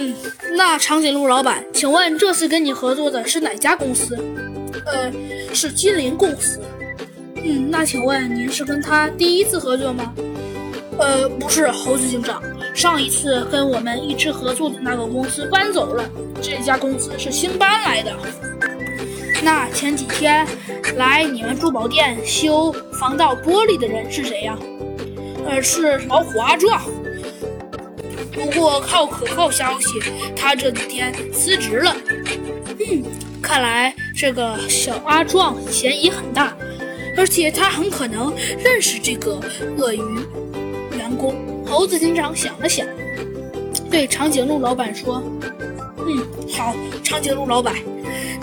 嗯，那长颈鹿老板，请问这次跟你合作的是哪家公司？呃，是金陵公司。嗯，那请问您是跟他第一次合作吗？呃，不是，猴子警长，上一次跟我们一直合作的那个公司搬走了，这家公司是新搬来的。那前几天来你们珠宝店修防盗玻璃的人是谁呀？呃，是老虎阿壮。不过靠可靠消息，他这几天辞职了。嗯，看来这个小阿壮嫌疑很大，而且他很可能认识这个鳄鱼员工。猴子警长想了想，对长颈鹿老板说：“嗯，好，长颈鹿老板，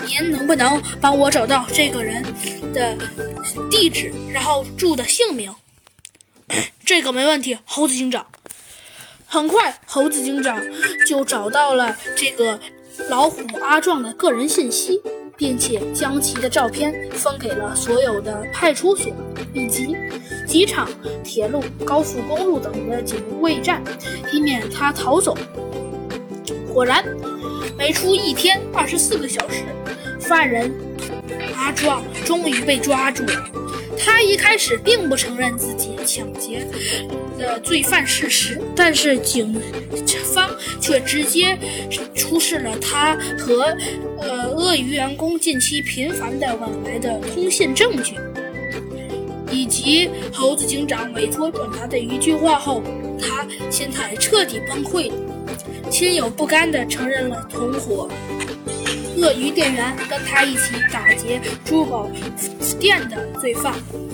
您能不能帮我找到这个人的地址，然后住的姓名？” 这个没问题，猴子警长。很快，猴子警长就找到了这个老虎阿壮的个人信息，并且将其的照片分给了所有的派出所以及机场、铁路、高速公路等的警卫站，以免他逃走。果然，没出一天二十四个小时，犯人阿壮终于被抓住了。他一开始并不承认自己抢劫的罪犯事实，但是警方却直接出示了他和呃鳄鱼员工近期频繁的往来的通信证据，以及猴子警长委托转达的一句话后，他心态彻底崩溃了，心有不甘地承认了同伙。鳄鱼店员跟他一起打劫珠宝店的罪犯。